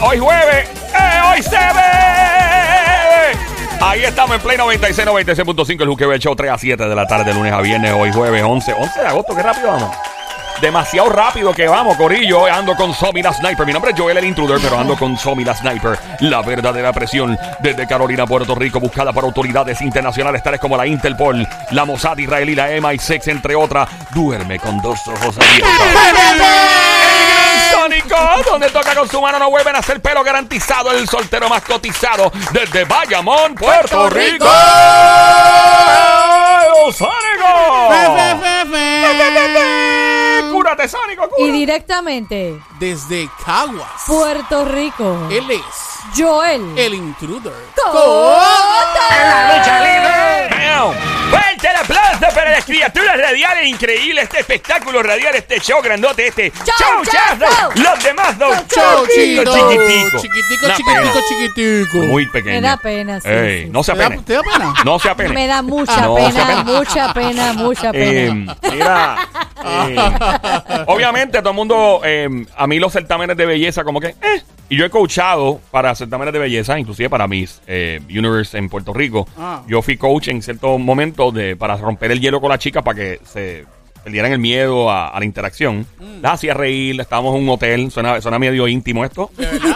hoy jueves, ¡eh, hoy se ve. Ahí estamos en Play 96, 96.5, el Juqueo Show 3 a 7 de la tarde, lunes a viernes, hoy jueves 11, 11 de agosto, qué rápido vamos. Demasiado rápido que vamos, Corillo. Ando con Somi la Sniper. Mi nombre es Joel el Intruder, pero ando con Somi la Sniper. La verdadera presión desde Carolina, Puerto Rico, buscada por autoridades internacionales tales como la Interpol, la Mossad israelí, la MI6, entre otras. Duerme con dos ojos abiertos. Sónico, donde toca con su mano no vuelven a hacer pelo garantizado. El soltero más cotizado desde Bayamón, Puerto, Rico. ¡Sónico! ¡Cúrate, Sónico! Y cúrate! directamente, Desde Caguas. Puerto Rico. Él es Joel. el intruder. Damn. Fuerte el aplauso para las criaturas radiales increíbles, este espectáculo radial, este show grandote, este Show, chazo. show. Los demás dos Chau, chiquitico, chiquitico. chiquitico. Chiquitico. Muy pequeño. Me da pena, sí, Ey, sí, no se ¿Te da, apene. te da pena? No se apene. Me da mucha Ah, no, se pena, mucha pena, mucha Eh, pena. mira, eh, obviamente todo el mundo, eh, a mí los certámenes de belleza como que, eh, y yo he coachado para certámenes de belleza, inclusive para mis eh, Universe en Puerto Rico. Ah. Yo fui coach en ciertos momentos de, para romper el hielo con la chica para que se perdieran el miedo a, a la interacción. Mm. La hacía reír, estábamos en un hotel, suena, suena medio íntimo esto,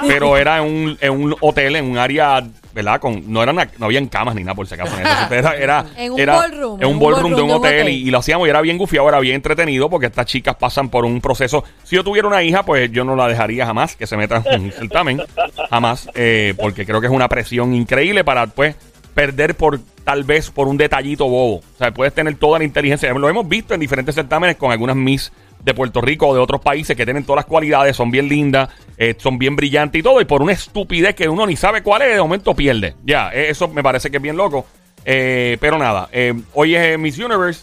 pero era en un, en un hotel, en un área, ¿verdad? Con, no, eran, no habían camas ni nada por si acaso. Era, era, En un era ballroom, En un ballroom de un ballroom de un hotel, hotel. y, y lo hacíamos y era bien gufiado, era bien entretenido porque estas chicas pasan por un proceso. Si yo tuviera una hija, pues yo no la dejaría jamás que se meta en un certamen, jamás, eh, porque creo que es una presión increíble para pues perder por tal vez por un detallito bobo. O sea, puedes tener toda la inteligencia. Lo hemos visto en diferentes certámenes con algunas Miss de Puerto Rico o de otros países que tienen todas las cualidades, son bien lindas, eh, son bien brillantes y todo, y por una estupidez que uno ni sabe cuál es, de momento pierde. Ya, eh, eso me parece que es bien loco. Eh, pero nada, eh, hoy es Miss Universe,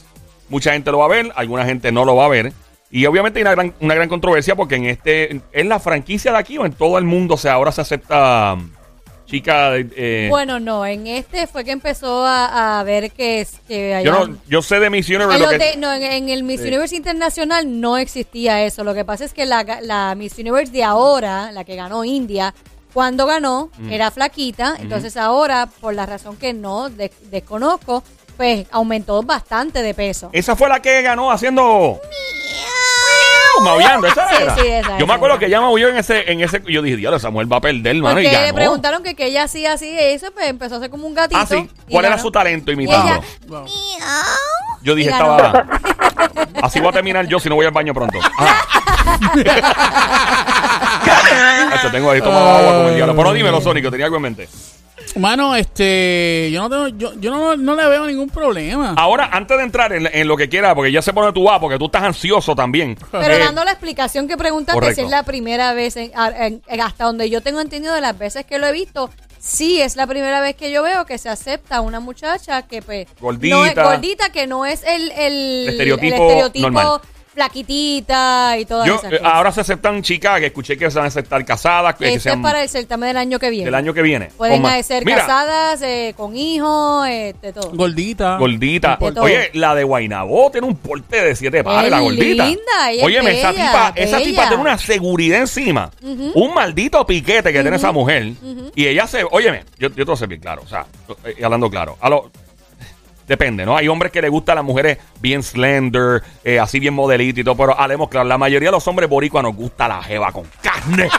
mucha gente lo va a ver, alguna gente no lo va a ver. Y obviamente hay una gran, una gran controversia porque en este, ¿es la franquicia de aquí o en todo el mundo? O sea, ahora se acepta chica... eh, Bueno, no, en este fue que empezó a, a ver que, es- que yo, no, yo sé de Miss Universe En, lo los que... de- no, en, en el Miss. Universe Internacional no existía eso. Lo que pasa es que la, la Miss Universe de ahora, la que ganó India, cuando ganó, era flaquita. Entonces ahora, por la razón que no de- desconozco, pues aumentó bastante de peso. Esa fue la que ganó haciendo... Maullando, esa Sí, era. sí, esa, yo me acuerdo esa. que ella maulló en ese, en ese... Yo dije, diablo, Samuel va a perder, mano, y Porque ganó. le preguntaron que, que ella hacía así, eso, pues empezó a hacer como un gatito. Ah, sí. y ¿Cuál era ganó. su talento Y imitando? Wow. Yo dije, y estaba... Así voy a terminar yo si no voy al baño pronto. Hacho, tengo ahí tomado agua con el diablo. Pero dímelo, Sónico, tenía algo en mente. Mano, este, yo no tengo, yo, yo no, no le veo ningún problema. Ahora, antes de entrar en, en lo que quiera, porque ya se pone tú vas, porque tú estás ansioso también. Pero Eh, dando la explicación que preguntaste, correcto. si es la primera vez, en- a- en- en- hasta donde yo tengo entendido de las veces que lo he visto, sí es la primera vez que yo veo que se acepta a una muchacha que pues Gordita. no es gordita, que no es el, el, El estereotipo el estereotipo normal. Flaquitita y todas yo, esas eh, cosas. ahora se aceptan chicas que escuché que se van a aceptar casadas, que, que Esto es para el certamen del año que viene. del año que viene. Pueden ser Mira, casadas, eh, con hijos, eh, de todo. Gordita. Gordita. De todo. Oye, la de Guainabó tiene un porte de siete pares, Es la gordita. linda, ella es Oye, esa bella, tipa, esa tipa tiene una seguridad encima. Un maldito piquete que tiene esa mujer. Y ella se. Óyeme, yo, yo te voy a ser bien claro. O sea, hablando claro. A lo, Depende, ¿no? Hay hombres que les gustan las mujeres bien slender, eh, así bien modelito y todo, pero hablemos claro, la mayoría de los hombres boricuas nos gusta la jeva con carne.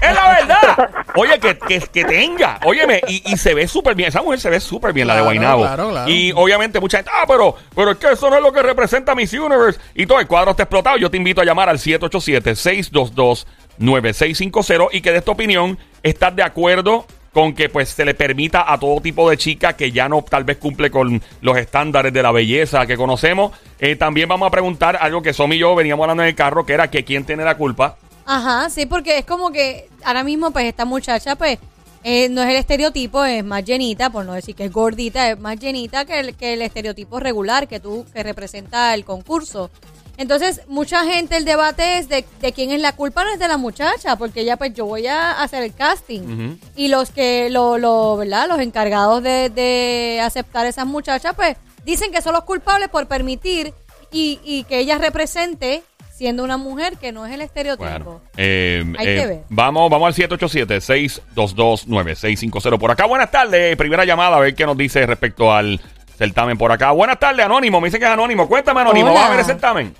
es la verdad. Oye, que, que, que tenga. Óyeme, y, y se ve súper bien. Esa mujer se ve súper bien, la de Guainabo. claro, claro. Y obviamente mucha gente, ah, pero, pero es que eso no es lo que representa Miss Universe. Y todo el cuadro está explotado. Yo te invito a llamar al 787-622-9650 y que de esta opinión estás de acuerdo con que pues se le permita a todo tipo de chica que ya no tal vez cumple con los estándares de la belleza que conocemos. Eh, también vamos a preguntar algo que Somi y yo veníamos hablando en el carro, que era que quién tiene la culpa. Ajá, sí, porque es como que ahora mismo, pues, esta muchacha, pues, eh, no es el estereotipo, es más llenita, por no decir que es gordita, es más llenita que el, que el estereotipo regular que tú, que representa el concurso. Entonces, mucha gente, el debate es de, de quién es la culpa, no es de la muchacha, porque ya, pues, yo voy a hacer el casting. Y los que, lo, lo, ¿verdad? Los encargados de, de aceptar esas muchachas, pues, dicen que son los culpables por permitir y, y que ella represente siendo una mujer que no es el estereotipo. Bueno, eh, Hay eh, que ver. Vamos, vamos al 787-622-9650. Por acá, buenas tardes. Primera llamada, a ver qué nos dice respecto al certamen por acá. Buenas tardes, Anónimo. Me dicen que es Anónimo. Cuéntame, Anónimo. Hola. ¿Vas a ver el certamen?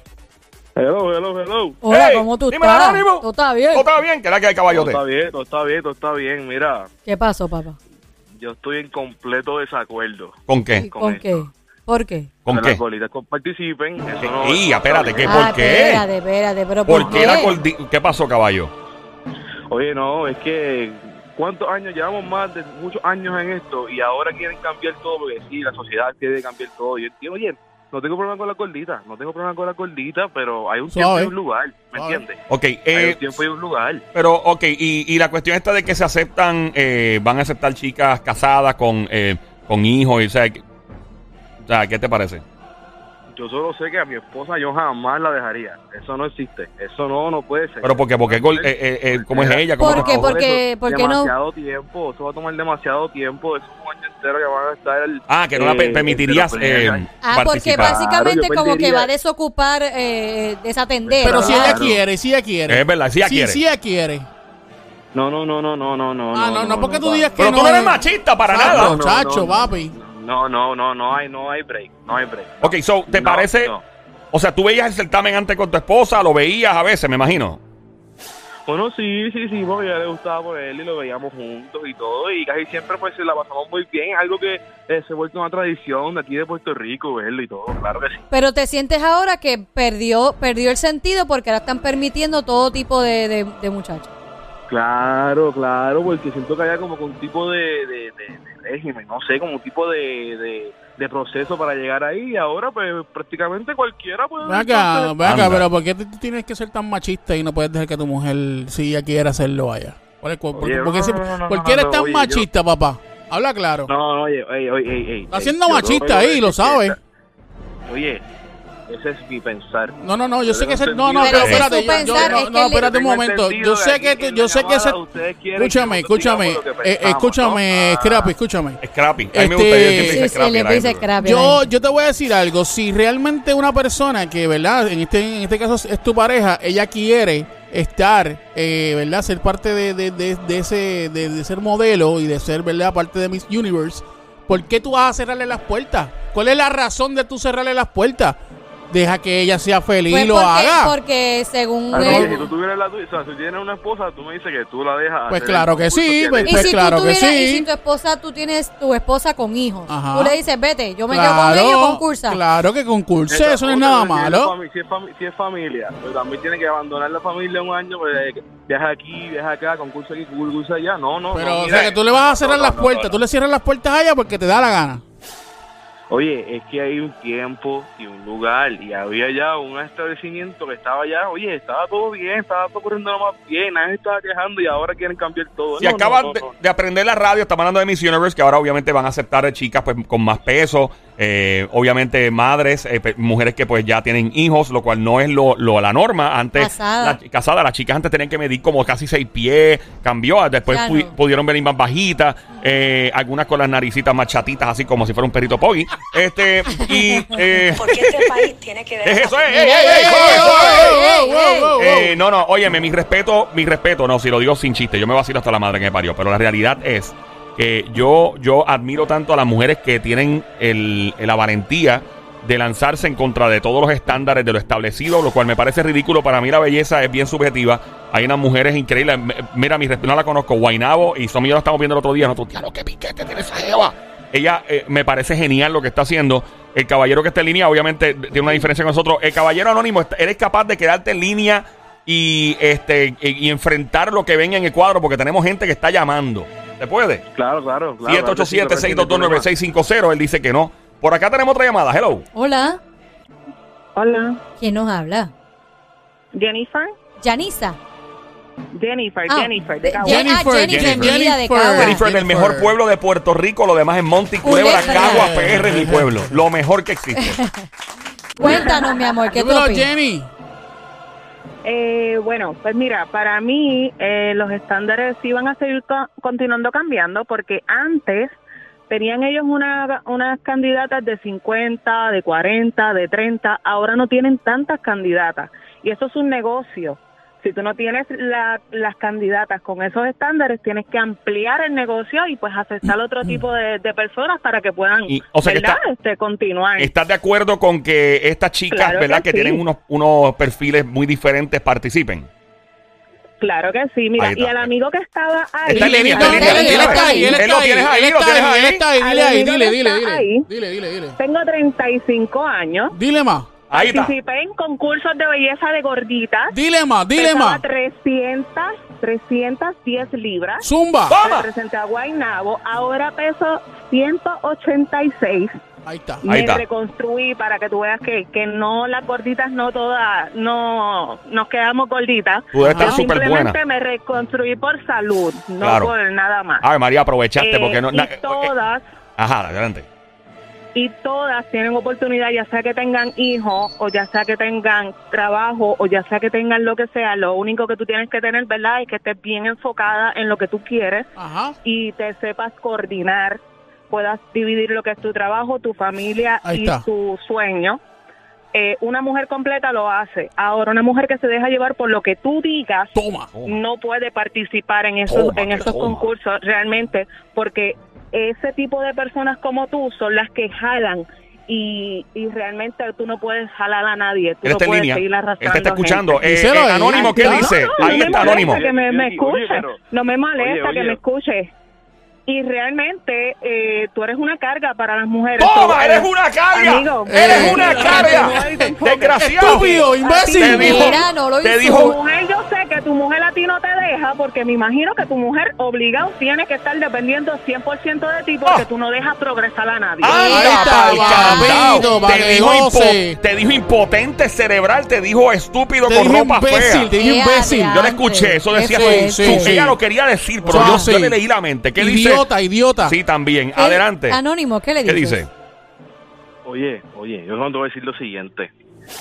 Hello, hello, hello. Hola, Hey, ¿cómo tú dímelo, estás? Anónimo. ¿Tú estás bien? ¿Todo está bien? ¿Qué es la que hay, Todo caballote? está bien, todo está bien, todo está bien. Mira, ¿Qué pasó, papá? yo estoy en completo desacuerdo. ¿Con qué? con ¿Con esto. qué? ¿Por qué? ¿Con que qué? las bolitas participen. Eso no, Y, eso espérate, ¿qué? bien. ¿Por ah, qué? espérate, espérate, pero ¿por, ¿Por qué la cordi- ¿Qué pasó, caballo? Oye, no, es que ¿cuántos años? Llevamos más de muchos años en esto y ahora quieren cambiar todo porque sí, la sociedad quiere cambiar todo. Yo entiendo, oye, no tengo problema con la gordita, no tengo problema con la gordita, pero hay un tiempo Suave. y un lugar, ¿me Suave. entiendes? Ok, Hay eh, un tiempo y un lugar. pero, ok, y, y la cuestión está de que se aceptan, eh, van a aceptar chicas casadas con, eh, con hijos, y, o sea, que- o sea, ¿qué te parece? Yo solo sé que a mi esposa yo jamás la dejaría. Eso no existe. Eso no, no puede ser. Pero porque, porque, eh, eh, eh, ¿cómo es ella? ¿Cómo ¿Por que- qué? Porque- porque no- demasiado tiempo. Eso va a tomar demasiado tiempo. Eso es un año entero que van a estar... Ah, que no la eh, per- permitirías eh, Ah, porque básicamente Claro, como que va a desocupar, eh, desatender. Pero si ella Claro. quiere, si ella quiere. Es verdad, si ella Sí, quiere. si ella quiere. No, no, no, no, no, no, no. Ah, no, no, porque tú va. digas que Pero no. tú no eres eh. machista para nada. no, no, Chacho, no. papi. No, no, no, no hay, no hay break. No hay break. Ok, so, ¿te No, parece? no. O sea, tú veías el certamen antes con tu esposa, lo veías a veces, me imagino. Bueno, sí, sí, sí, porque a ella le gustaba por él y lo veíamos juntos y todo, y casi siempre pues se la pasamos muy bien, es algo que eh, se ha vuelto una tradición de aquí de Puerto Rico, verlo y todo, claro que sí. Pero te sientes ahora que perdió, perdió el sentido porque ahora están permitiendo todo tipo de, de, de muchachos. Claro, claro, porque siento que había como que un tipo de, de, no sé, como un tipo de, de, de proceso para llegar ahí, y ahora pues prácticamente cualquiera puede... Ven acá, entonces- ven acá, Anda. pero ¿por qué tú tienes que ser tan machista y no puedes dejar que tu mujer, si ella quiere hacerlo, vaya? ¿Por, por- Oye, por qué no, si- no, no, no, por no, qué eres no, tan oye, yo- machista, papá? Habla claro. No, no, oye, oye, oye, oye, Está siendo machista ahí, lo decir sabe. que- Oye, ese es mi pensar. No, no, no, yo sé que ese, no, no, Pero es espérate, yo, yo- no, es no, que espérate un momento. Yo sé que, que tú- yo sé que ese, escúchame, que escúchame, que eh, escúchame, ¿no? Scrappy, Ah. escúchame. Scrappy. A mí me Este- gusta, yo siempre Sí, dice sí, Scrappy. scrappy. Yo, yo te voy a decir algo. Si realmente una persona que, ¿verdad? En este, en este caso es tu pareja, ella quiere estar, eh, ¿verdad? Ser parte de, de, de, de ese, de, de ser modelo y de ser, ¿verdad? Parte de Miss Universe. ¿Por qué tú vas a cerrarle las puertas? ¿Cuál es la razón de tú cerrarle las puertas? Deja que ella sea feliz Pues y lo porque, haga. porque según Ah, no, él- oye, si tú tuvieras la tuya, o sea, si tienes una esposa, tú me dices que tú la dejas. Pues hacer claro el que sí, que pues- le- y pues si claro tú que tuvieras, sí. y si tu esposa, tú tienes tu esposa con hijos, Ajá. tú le dices, vete, yo me quedo con ellos, concursa. Claro que concurse, eso no es nada si es malo. fami- Si es, fami- si es familia, pero también tiene que abandonar la familia un año, pues eh, viaja aquí, viaja acá, concurso aquí, concurso allá. No, no. Pero, no, o sea, que tú le vas a cerrar no, las no, puertas. no. Tú le cierras las puertas a ella porque te da la gana. Oye, es que hay un tiempo y un lugar, y había ya un establecimiento que estaba ya, oye, estaba todo bien, estaba todo corriendo lo más bien, nadie estaba quejando y ahora quieren cambiar todo. Si No, no, de, no. de aprender la radio, estamos hablando de Miss Universe, que ahora obviamente van a aceptar eh, chicas pues, con más peso, eh, obviamente madres, eh, mujeres que pues ya tienen hijos, lo cual no es lo, lo- la norma. Antes, Casada. la- casada, las chicas antes tenían que medir como casi seis pies, cambió, después pu- no. pudieron venir más bajitas, eh, algunas con las naricitas más chatitas, así como si fuera un perrito poggy. Este, y... Eh, Porque este país tiene que es eso, es, ey, ey, ey. Eh, no, no, óyeme, mi respeto, mi respeto, no, si lo digo sin chiste, yo me vacilo hasta la madre que me parió, pero la realidad es que yo, yo admiro tanto a las mujeres que tienen el, la valentía de lanzarse en contra de todos los estándares de lo establecido, lo cual me parece ridículo. Para mí la belleza es bien subjetiva. Hay unas mujeres increíbles. Mira, mi respeto, no la conozco, Guainabo, y Somi y yo la estamos viendo el otro día. Nosotros, lo que piquete tiene esa jeva. Ella eh, me parece genial lo que está haciendo. El caballero que está en línea, obviamente, tiene una diferencia con nosotros. El caballero anónimo, eres capaz de quedarte en línea y este y, y enfrentar lo que venga en el cuadro, porque tenemos gente que está llamando. ¿Se puede? Claro, claro, claro. 787-622-9650. Él dice que no. Por acá tenemos otra llamada. Hello. Hola, Hola, ¿quién nos habla? Jennifer. Yanisa. Jennifer, Ah, Jennifer, de de- Cagua. Jen- ah, Jennifer, Jennifer, Jennifer. vida de Jennifer. Cagua. Jennifer, del Jennifer. mejor pueblo de Puerto Rico. Lo demás es Monte y Culebra. Cagua, PR, mi pueblo. Lo mejor que existe. Cuéntanos, mi amor, ¿qué tú opinas? Jenny. Eh, bueno, pues mira, para mí eh, los estándares sí van a seguir co- continuando cambiando porque antes tenían ellos una, unas candidatas de 50, de 40, de 30, ahora no tienen tantas candidatas. y eso es un negocio. Si tú no tienes la- las candidatas con esos estándares, tienes que ampliar el negocio y pues aceptar otro tipo de, de personas para que puedan, Y, o sea, que ¿verdad? está- Este, continuar. ¿Estás de acuerdo con que estas chicas, Claro verdad, que, que sí. tienen unos, unos perfiles muy diferentes participen? Claro que sí, mira, está. y al amigo que estaba ahí, Está en línea, está en línea, él está ahí, él lo está ahí, tienes ahí, él lo está tienes ahí, él ahí. está ahí, dile ahí, dile, dile, dile, ahí. dile, dile, dile. tengo 35 años, Dile más, Ahí está. participé en concursos de belleza de gorditas, dile más, dile pesaba más. 300, 310 libras, Zumba. ¡Toma! representé a Guaynabo, ahora peso 186. Ahí está. Ahí me está. reconstruí para que tú veas que, que no las gorditas no todas no nos quedamos gorditas Tú Ajá. súper buena. simplemente me reconstruí por salud no Claro. por nada más Ay, María, aprovechaste Eh, porque no... y na- eh, todas Ajá, adelante. Y todas tienen oportunidad ya sea que tengan hijos o ya sea que tengan trabajo o ya sea que tengan lo que sea lo único que tú tienes que tener verdad es que estés bien enfocada en lo que tú quieres Ajá. y te sepas coordinar, puedas dividir lo que es tu trabajo, tu familia Ahí y está. tu sueño. Eh, una mujer completa lo hace. Ahora, una mujer que se deja llevar por lo que tú digas Toma. no puede participar en esos, Toma, en esos toma. concursos realmente porque ese tipo de personas como tú son las que jalan y, y realmente tú no puedes jalar a nadie. Tú Él no puedes línea. seguir Él arrastrando te está escuchando. Eh, eh, anónimo, ¿qué No, dice? no, no Ahí está Anónimo. que me, me escuche. pero- no me molesta Oye, que me escuche. Y realmente eh, tú eres una carga para las mujeres. ¡Toma! ¡Eres eh, una carga! amigo, ¡Eres eh, una eh, carga! eh, ¡Desgraciado! Estúpido, Te imbécil. dijo, Mira, no lo te dijo, Tu mujer, yo sé que tu mujer a ti no te deja porque me imagino que tu mujer obligado tiene que estar dependiendo 100% de ti porque Ah. tú no dejas progresar a nadie. Ahí ¡Anda, papito, Te dijo, impo- te dijo impotente cerebral, te dijo estúpido Te con dije ropa imbécil, fea. te dije Eh, imbécil. Yo le escuché, eso decía. fuerte. Sí, sí. Ella lo quería decir, pero yo, sí. yo le leí la mente. ¿Qué dice? Idiota, idiota. Sí, también. ¿Qué- Adelante. Anónimo, ¿qué le dice? Oye, oye, yo no te voy a decir lo siguiente.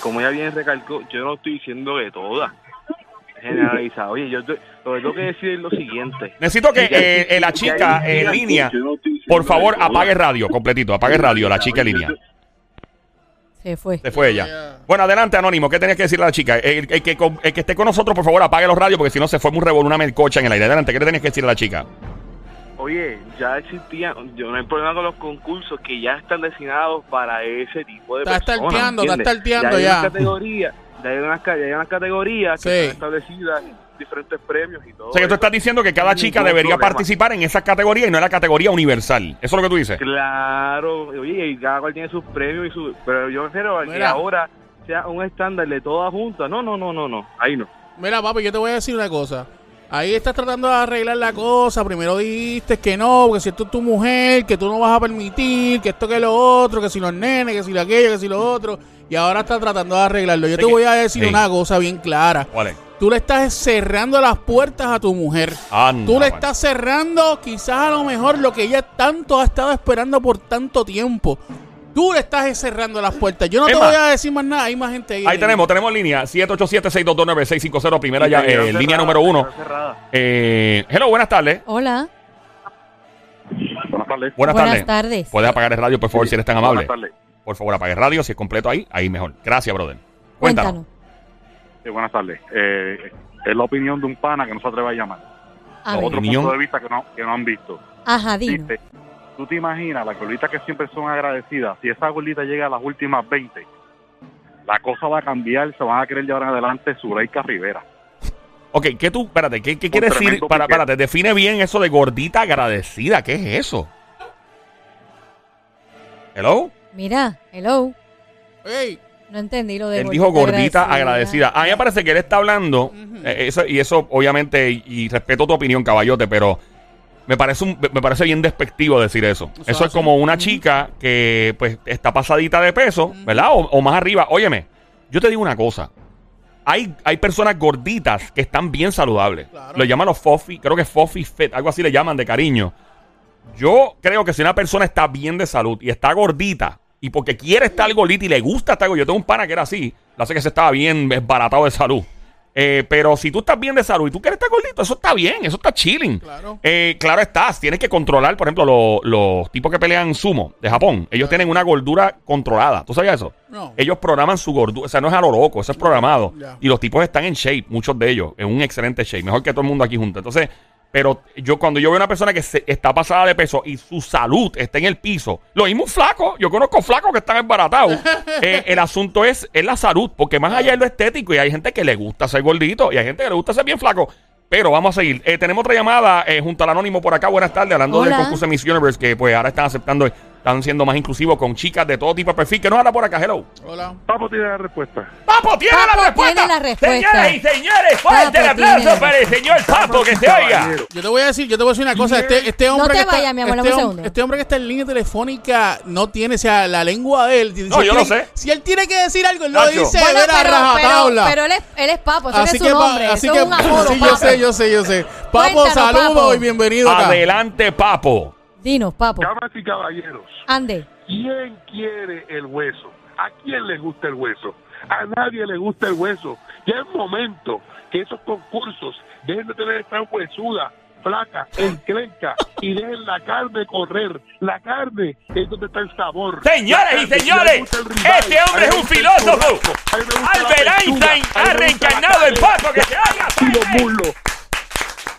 Como ella bien recalcó, yo no estoy diciendo de todas. Generalizada. Oye, yo te- lo que tengo que decir es lo siguiente. Necesito que Ya- eh, eh, la ya- chica ya- en ya- línea, no por favor, apague radio completito. Apague radio, la chica en línea. Se fue. Se fue ella. Bueno, adelante, Anónimo. ¿Qué tenías que decirle a la chica? El, el que, con- el que esté con nosotros, por favor, apague los radios porque si no se fue muy revolú una melcocha en el aire. Adelante, ¿qué le tenías que decirle a la chica? Oye, ya existían, yo no hay problema con los concursos que ya están destinados para ese tipo de Está personas. está ¿entiendes? starteando hay ya. unas categorías, ya hay unas, ca- ya hay unas categorías Sí. que están establecidas, diferentes premios y todo. O sea, que tú estás diciendo que cada chica debería problema. participar en esa categoría y no en la categoría universal. Eso es lo que tú dices. Claro, oye, y cada cual tiene sus premios y su... Pero yo prefiero a que ahora sea un estándar de todas juntas. No, no, no, no, no, ahí no. Mira, papi, yo te voy a decir una cosa. Ahí estás tratando de arreglar la cosa. Primero dijiste que no, que si esto es tu mujer, que tú no vas a permitir, que esto que lo otro, que si los nenes, que si lo aquello, que si lo otro. Y ahora estás tratando de arreglarlo. Yo te que- voy a decir una cosa bien clara. ¿Cuál es? Tú le estás cerrando las puertas a tu mujer. Anda, Tú le estás cerrando quizás a lo mejor lo que ella tanto ha estado esperando por tanto tiempo. Tú le estás cerrando las puertas. Yo no Es te más, voy a decir más nada. Hay más gente ahí. Ahí tenemos, tenemos línea 787-622-9650, primera ya, eh, línea número me uno. Eh, hello, buenas tardes. Hola. Buenas tardes. Buenas, Buenas tardes. tardes. Puedes apagar el radio, por favor, si eres tan amable. Buenas tardes. Por favor, apague el radio. Si es completo ahí, ahí mejor. Gracias, brother. Cuéntanos. Cuéntanos. Sí, buenas tardes. Eh, es la opinión de un pana que no se atreve a llamar. A. Otro Opinión. punto de vista que no, que no han visto. Ajá, dino. Tú te imaginas, las gorditas que siempre son agradecidas, si esa gordita llega a las últimas 20, la cosa va a cambiar, se van a querer llevar en adelante Zuleika Rivera. Ok, ¿qué tú, espérate, qué, qué quiere decir? Para, espérate, define bien eso de gordita agradecida. ¿Qué es eso? Hello. Mira, hello. Ey, No entendí lo de Él dijo gordita agradecida. A mí me parece que él está hablando, eh, eso, y eso obviamente, y, y respeto tu opinión, caballote, pero me parece, un, me parece bien despectivo decir eso. Eso Eso es así. como una chica que pues está pasadita de peso, ¿verdad? O, o más arriba. Óyeme, yo te digo una cosa. Hay, hay personas gorditas que están bien saludables. Claro. Lo llaman los fofi, creo que fofi fit, algo así le llaman de cariño. Yo creo que si una persona está bien de salud y está gordita, y porque quiere estar gordita y le gusta estar gordita, yo tengo un pana que era así, lo hace que se estaba bien baratado de salud. Eh, pero si tú estás bien de salud y tú quieres estar gordito, eso está bien, eso está chilling. Claro. Eh, claro estás, tienes que controlar, por ejemplo, lo- los tipos que pelean sumo de Japón. Ellos tienen una gordura controlada. ¿Tú sabías eso? No. Ellos programan su gordura, o sea, no es a lo loco, eso es programado. Y los tipos están en shape, muchos de ellos, en un excelente shape, mejor que todo el mundo aquí junto. Entonces, pero yo cuando yo veo una persona que se- está pasada de peso y su salud está en el piso, lo mismo un flaco, yo conozco flacos que están embaratados. Eh, el asunto es, es la salud, porque más allá de lo estético, y hay gente que le gusta ser gordito y hay gente que le gusta ser bien flaco. Pero vamos a seguir. Eh, tenemos otra llamada eh, junto al anónimo por acá. Buenas tardes, hablando del Hola. concurso de Miss Universe, que pues ahora están aceptando, están siendo más inclusivos con chicas de todo tipo de perfil. que nos habla por acá? Hello. Hola. Papo tiene la respuesta. Papo tiene Papo la respuesta. tiene la respuesta. Señoras y señores, fuerte el aplauso para el señor Papo que se oiga. Yo te voy a decir, yo te voy a decir una cosa. Este, este hombre te que está, vayas, mi amor, este, hom- este hombre que está en línea telefónica no tiene, o sea, la lengua de él. Si No, él yo lo tiene- sé. Si él tiene que decir algo, él lo Nacho. dice, Bueno, pero, él es, él es papo, ese así es su que, nombre. así eso que, es un apodo, sí, yo sé, yo sé, yo sé. Papo, saludos y bienvenido. Adelante, Papo. Dinos, papo. Damas y caballeros, Ande. ¿quién quiere el hueso? ¿A quién le gusta el hueso? A nadie le gusta el hueso. Ya es momento que esos concursos dejen de tener esta huesuda, flaca, enclenca y dejen la carne correr. La carne es donde está el sabor. Señoras La y señores, el este hombre es un el filósofo. Albert Einstein ha reencarnado en carne Papo que se haga.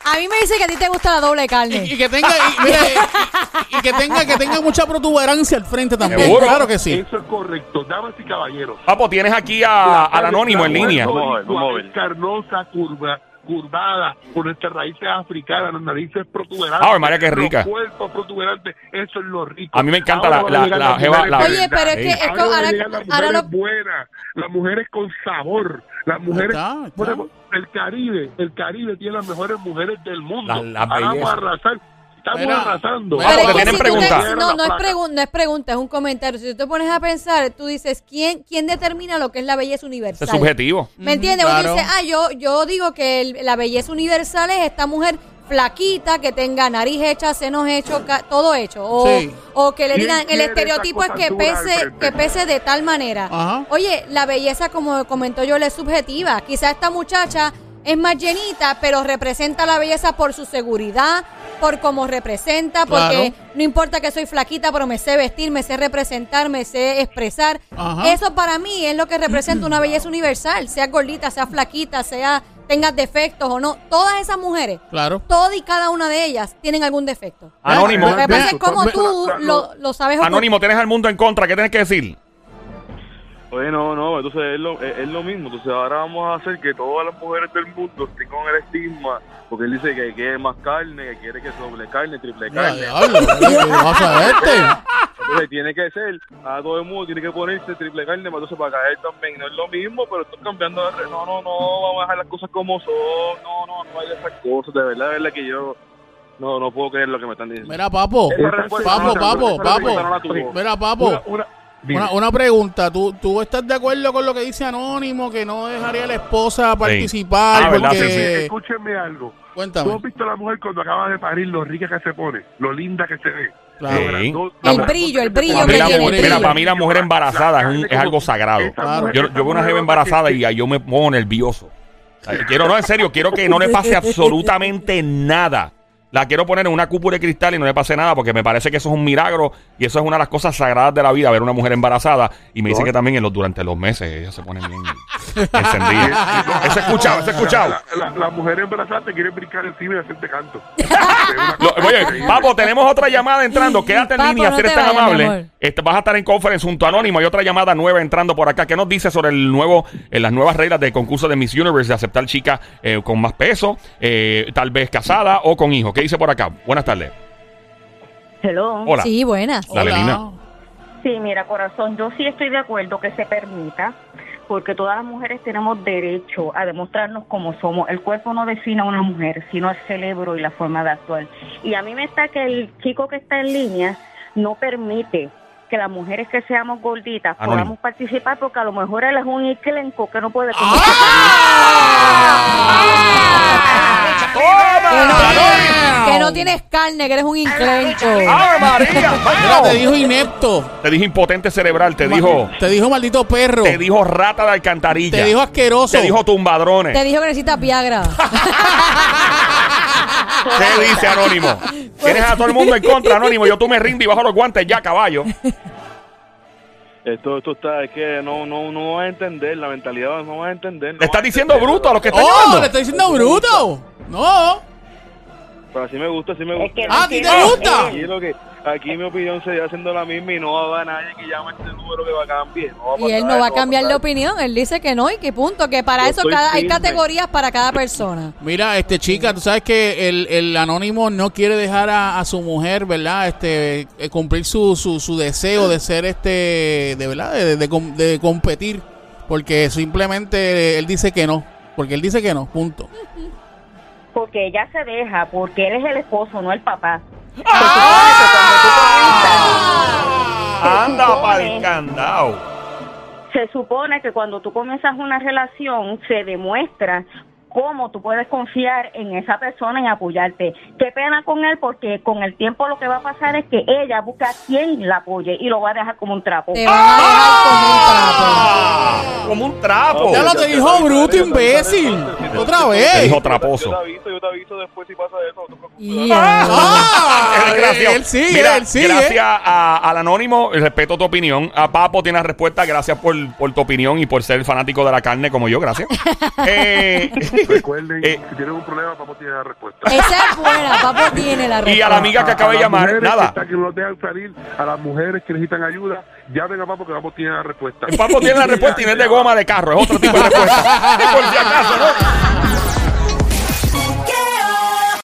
A mí me dice que a ti te gusta la doble carne. Y, y que tenga, y, mira, y- y que tenga, que tenga mucha protuberancia al frente también. Seguro. Claro que sí. Eso es correcto, damas y caballeros. Papo, tienes aquí a- al anónimo en línea. muy Vamos a ver, vamos a ver. Carnosa, curva, curvada, con nuestras raíces africanas, las narices protuberantes. Ay, María, qué rica. Los cuerpos protuberantes, eso es lo rico. A mí me encanta Ahora la- la- la las jeva- mujeres la- Oye, pero es que es Ahora ahora, llegar las ahora mujeres lo, buenas, las mujeres con sabor, las mujeres... está, está. Bueno, el Caribe, el Caribe tiene las mejores mujeres del mundo. Ahora Vamos a arrasar. Estamos Mira, arrasando. porque tienen si tú te- preguntas. no, no es, no pregunta, es un comentario. Si tú te pones a pensar, tú dices, ¿quién, quién determina lo que es la belleza universal? Es subjetivo. ¿Me entiendes? Uno claro. dice, ah, yo, yo digo que el- la belleza universal es esta mujer flaquita, que tenga nariz hecha, senos hechos, ca- todo hecho. O, Sí. o que le ¿Quién digan, el estereotipo es que pese, que pese de tal manera. Ajá. Oye, la belleza, como comentó yo, es subjetiva. Quizá esta muchacha es más llenita, pero representa la belleza por su seguridad, por cómo representa, porque Claro. no importa que soy flaquita, pero me sé vestir, me sé representar, me sé expresar. Ajá. Eso para mí es lo que representa una belleza universal, sea gordita, sea flaquita, sea tengas defectos o no. Todas esas mujeres, Claro. todas y cada una de ellas tienen algún defecto. Anónimo. Lo que pasa es cómo Ve- tú lo, lo sabes. Anónimo, tienes al mundo en contra. ¿Qué tienes que decir? Oye, no, no, entonces es lo, es, es lo mismo. Entonces ahora vamos a hacer que todas las mujeres del mundo estén con el estigma, porque él dice que quiere más carne, que quiere que doble carne, triple carne. diablo, ¿qué pasa a este? Entonces tiene que ser, a todo el mundo tiene que ponerse triple carne, para entonces para caer también. No es lo mismo, pero esto cambiando. de No, no, no, vamos a dejar las cosas como son. No, no, no hay esas cosas. De verdad, de verdad que yo no, no puedo creer lo que me están diciendo. Mira, papo. Papo, papo, papo. Mira, papo. Una. Una, una pregunta, ¿Tú, ¿tú estás de acuerdo con lo que dice Anónimo, que no dejaría a la esposa participar? Ah, ¿verdad? porque... Sí, sí. Escúchenme algo. ¿Tú Cuéntame. has visto a la mujer cuando acaba de parir lo rica que se pone? Lo linda que se ve. Claro. Sí. El lo brillo, el brillo que la pone. tiene, mira, brillo. para mí la mujer embarazada es, un- es algo sagrado. Esa Claro. mujer- Yo, yo veo una jeva embarazada y yo me pongo nervioso. Quiero, no, en serio, quiero que no le pase absolutamente nada. La quiero poner en una cúpula de cristal y no le pase nada porque me parece que eso es un milagro y eso es una de las cosas sagradas de la vida, ver una mujer embarazada. Y me dice que también en los, durante los meses ella se pone bien encendida. Eso he escuchado, eso he escuchado. La, la, la mujer embarazada te quiere brincar encima y hacerte canto. Lo- oye, Papo, tenemos otra llamada entrando. Quédate en Papo, línea, no si eres te tan vayas, mi amable. amor. Este, vas a estar en conference junto a Anónimo. Hay otra llamada nueva entrando por acá. ¿Qué nos dice sobre el nuevo, eh, las nuevas reglas del concurso de Miss Universe de aceptar chicas eh, con más peso, eh, tal vez casada o con hijos? ¿Qué dice por acá? Buenas tardes. Hello. Hola. Sí, buenas. Dale, Hola. Lina. Sí, mira, corazón, yo sí estoy de acuerdo que se permita, porque todas las mujeres tenemos derecho a demostrarnos como somos. El cuerpo no define a una mujer, sino el cerebro y la forma de actuar. Y a mí me está que el chico que está en línea no permite que las mujeres que seamos gorditas Anónimo. podamos participar, porque a lo mejor él es un enclenco que no puede ¡Ah! Tienes carne, que eres un inclencho. ¡Ave María! Mira, te dijo inepto. Te dijo impotente cerebral, te dijo, Te dijo maldito perro. te dijo rata de alcantarilla. Te dijo asqueroso. Te dijo tumbadrones. Te dijo que necesitas Viagra. ¿Qué dice Anónimo? Tienes a todo el mundo en contra, Anónimo. Yo tú me rindo y bajo los guantes ya, caballo. Esto, esto está, es que no, no, no vas a entender, la mentalidad no vas a entender. no Le estás diciendo entender. bruto a los que están ¡Oh! llamando. ¡Le estoy diciendo bruto! ¡No! Pero así me gusta, así me Es gusta. que Ah, ¿a ti te gusta? Aquí, lo que, aquí mi opinión sería haciendo la misma y no va a haber nadie que llame a este número que va a cambiar. No va a Y él no va a no cambiar de opinión. Él dice que no y que punto. Que para Yo eso cada, hay categorías para cada persona. Mira, este chica, tú sabes que el, el anónimo no quiere dejar a, a su mujer, ¿verdad? Este, eh, cumplir su, su, su deseo de ser este, de verdad, de, de competir, porque simplemente él dice que no, porque él dice que no, punto. Porque ella se deja, porque él es el esposo, no el papá. Anda supone- pa'l candado. Se supone que cuando tú comienzas una relación se demuestra cómo tú puedes confiar en esa persona y apoyarte. Qué pena con él porque con el tiempo lo que va a pasar es que ella busca a quien la apoye y lo va a dejar como un trapo. Te van a dejar con un trapo. Ah, como un trapo. Ya lo te dijo bruto, imbécil. Otra Te vez. dijo Yo traposo. te aviso, yo te aviso después si pasa eso. no te Ah, desgraciado. él sigue, Mira, él sigue. Gracias a- al anónimo, respeto tu opinión. A Papo tiene la respuesta. Gracias por, por tu opinión y por ser fanático de la carne como yo. Gracias. Eh, Recuerden, Eh. si tienen un problema, a tener la respuesta. Esa es buena. Papo tiene la respuesta. y a la amiga que acaba de llamar, nada. Que, que no dejan salir, a las mujeres que necesitan ayuda, llamen a Papo que Papo tiene la respuesta. Papo tiene la respuesta y no es de goma de carro. Es otro tipo de respuesta. por si acaso, ¿no?